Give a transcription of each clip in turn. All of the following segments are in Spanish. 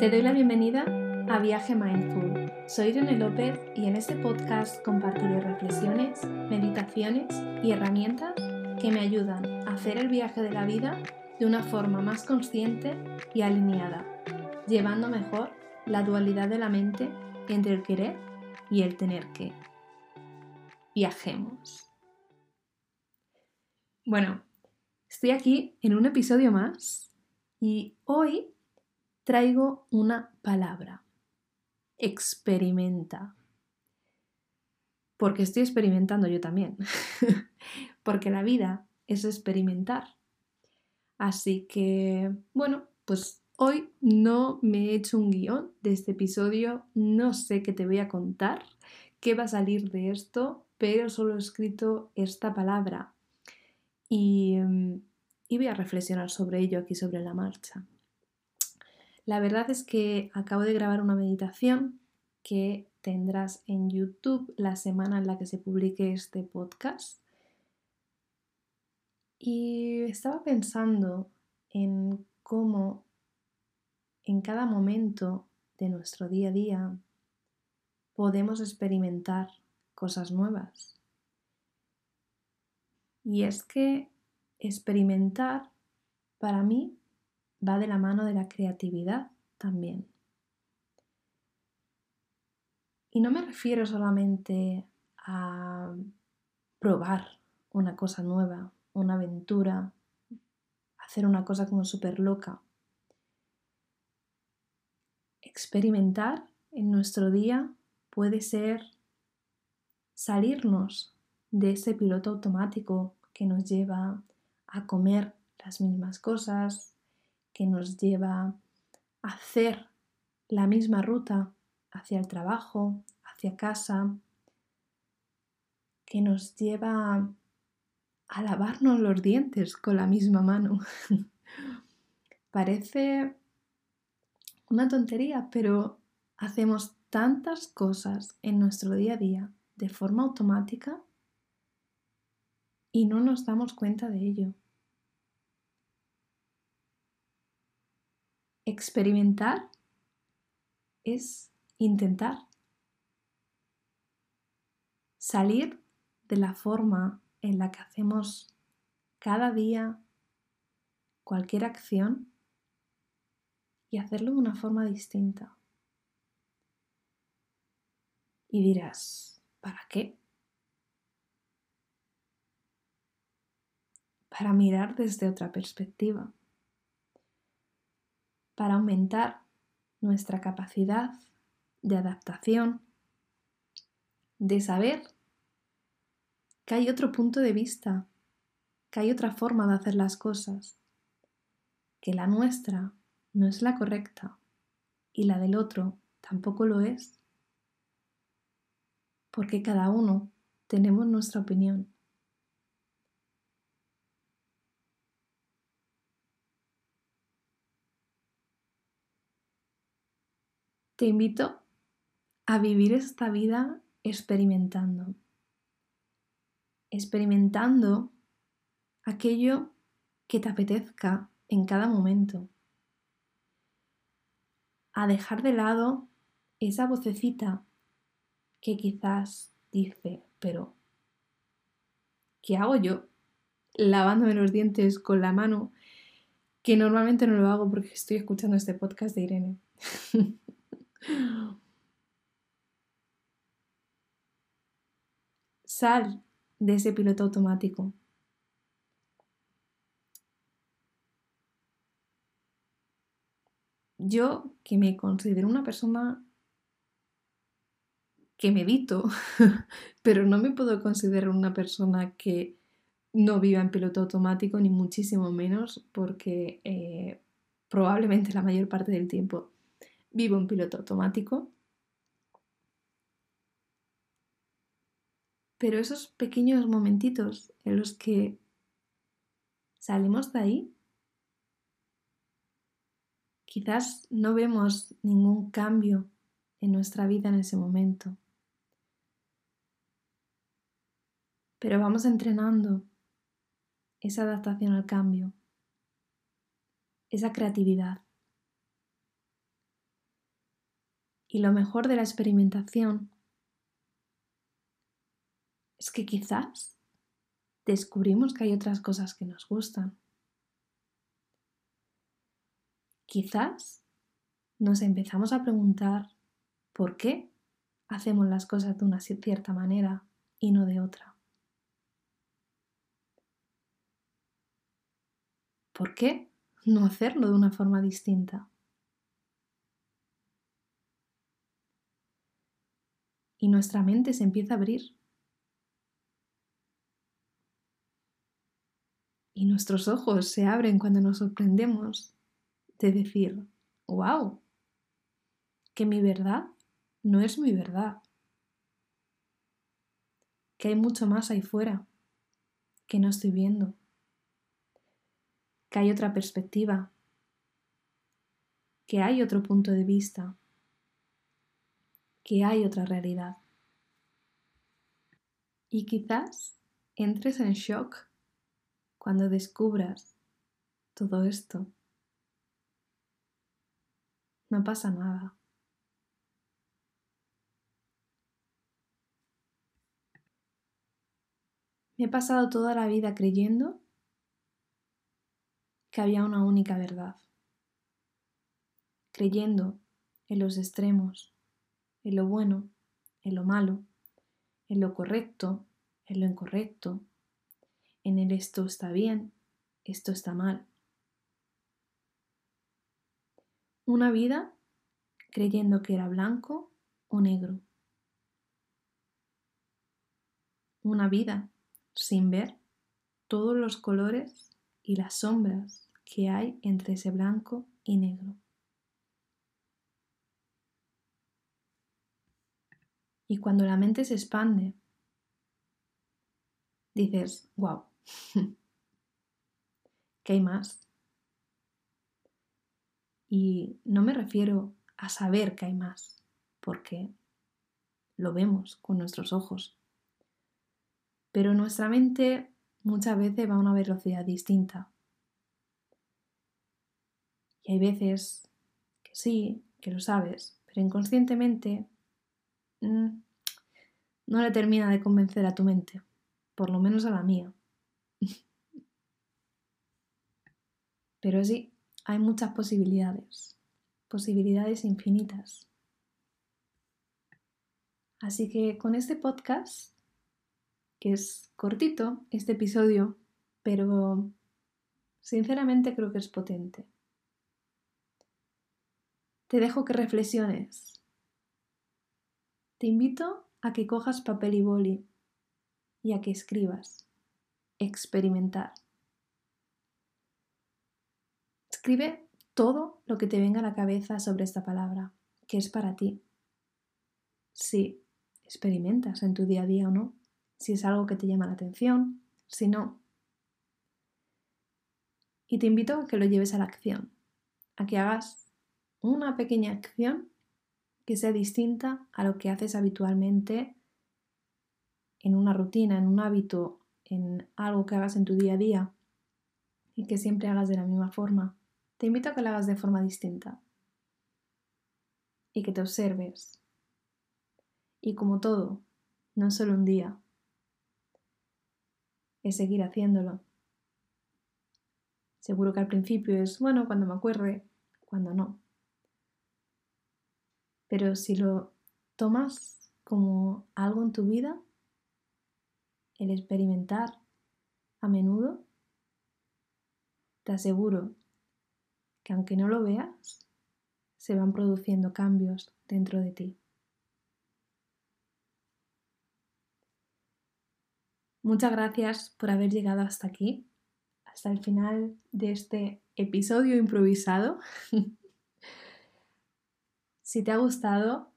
Te doy la bienvenida a Viaje Mindful. Soy Irene López y en este podcast compartiré reflexiones, meditaciones y herramientas que me ayudan a hacer el viaje de la vida de una forma más consciente y alineada, llevando mejor la dualidad de la mente entre el querer y el tener que. Viajemos. Bueno, estoy aquí en un episodio más y hoy traigo una palabra. Experimenta. Porque estoy experimentando yo también. Porque la vida es experimentar. Así que, bueno, pues hoy no me he hecho un guion de este episodio. No sé qué te voy a contar, qué va a salir de esto, pero solo he escrito esta palabra. Y, y voy a reflexionar sobre ello aquí sobre la marcha. La verdad es que acabo de grabar una meditación que tendrás en YouTube la semana en la que se publique este podcast. Y estaba pensando en cómo en cada momento de nuestro día a día podemos experimentar cosas nuevas. Y es que experimentar para mí va de la mano de la creatividad también. Y no me refiero solamente a probar una cosa nueva, una aventura, hacer una cosa como súper loca. Experimentar en nuestro día puede ser salirnos de ese piloto automático que nos lleva a comer las mismas cosas, que nos lleva a hacer la misma ruta hacia el trabajo, hacia casa, que nos lleva a lavarnos los dientes con la misma mano. Parece una tontería, pero hacemos tantas cosas en nuestro día a día de forma automática y no nos damos cuenta de ello. Experimentar es intentar salir de la forma en la que hacemos cada día cualquier acción y hacerlo de una forma distinta. Y dirás, ¿para qué? Para mirar desde otra perspectiva para aumentar nuestra capacidad de adaptación, de saber que hay otro punto de vista, que hay otra forma de hacer las cosas, que la nuestra no es la correcta y la del otro tampoco lo es, porque cada uno tenemos nuestra opinión Te invito a vivir esta vida experimentando. Experimentando aquello que te apetezca en cada momento. A dejar de lado esa vocecita que quizás dice, pero ¿qué hago yo lavándome los dientes con la mano? Que normalmente no lo hago porque estoy escuchando este podcast de Irene. Sal de ese piloto automático. Yo, que me considero una persona que medito, pero no me puedo considerar una persona que no viva en piloto automático, ni muchísimo menos, porque eh, probablemente la mayor parte del tiempo vivo en piloto automático. Pero esos pequeños momentitos en los que salimos de ahí, quizás no vemos ningún cambio en nuestra vida en ese momento. Pero vamos entrenando esa adaptación al cambio, esa creatividad. Y lo mejor de la experimentación es que quizás descubrimos que hay otras cosas que nos gustan. Quizás nos empezamos a preguntar por qué hacemos las cosas de una cierta manera y no de otra. ¿Por qué no hacerlo de una forma distinta? Y nuestra mente se empieza a abrir. Y nuestros ojos se abren cuando nos sorprendemos de decir, wow, que mi verdad no es mi verdad, que hay mucho más ahí fuera que no estoy viendo que hay otra perspectiva, que hay otro punto de vista, que hay otra realidad. Y quizás entres en shock cuando descubras todo esto. No pasa nada. Me he pasado toda la vida creyendo que había una única verdad, creyendo en los extremos, en lo bueno, en lo malo, en lo correcto, en lo incorrecto, en el esto está bien, esto está mal. Una vida creyendo que era blanco o negro. Una vida sin ver todos los colores y las sombras que hay entre ese blanco y negro. Y cuando la mente se expande, dices, wow, ¿qué hay más? Y no me refiero a saber que hay más, porque lo vemos con nuestros ojos. Pero nuestra mente muchas veces va a una velocidad distinta. Y hay veces que sí, que lo sabes, pero inconscientemente no le termina de convencer a tu mente, por lo menos a la mía. pero sí, hay muchas posibilidades, posibilidades infinitas. Así que con este podcast que es cortito este episodio, pero sinceramente creo que es potente. Te dejo que reflexiones. Te invito a que cojas papel y boli y a que escribas. Experimentar. Escribe todo lo que te venga a la cabeza sobre esta palabra, que es para ti. Si experimentas en tu día a día o no si es algo que te llama la atención, si no. Y te invito a que lo lleves a la acción, a que hagas una pequeña acción que sea distinta a lo que haces habitualmente en una rutina, en un hábito, en algo que hagas en tu día a día y que siempre hagas de la misma forma. Te invito a que lo hagas de forma distinta y que te observes. Y como todo, no solo un día, es seguir haciéndolo. Seguro que al principio es, bueno, cuando me acuerde, cuando no. Pero si lo tomas como algo en tu vida, el experimentar a menudo, te aseguro que aunque no lo veas, se van produciendo cambios dentro de ti. Muchas gracias por haber llegado hasta aquí, hasta el final de este episodio improvisado. si te ha gustado,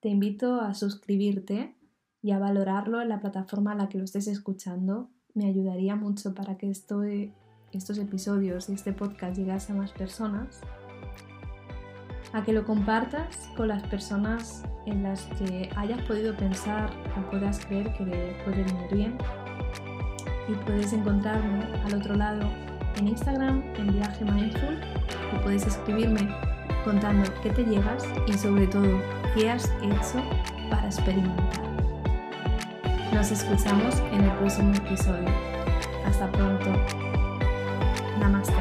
te invito a suscribirte y a valorarlo en la plataforma a la que lo estés escuchando. Me ayudaría mucho para que estos episodios y este podcast llegase a más personas a que lo compartas con las personas en las que hayas podido pensar o puedas creer que le puede venir bien. Y puedes encontrarme al otro lado en Instagram en Viaje Mindful y puedes escribirme contando qué te llevas y sobre todo qué has hecho para experimentar. Nos escuchamos en el próximo episodio. Hasta pronto. Namaste.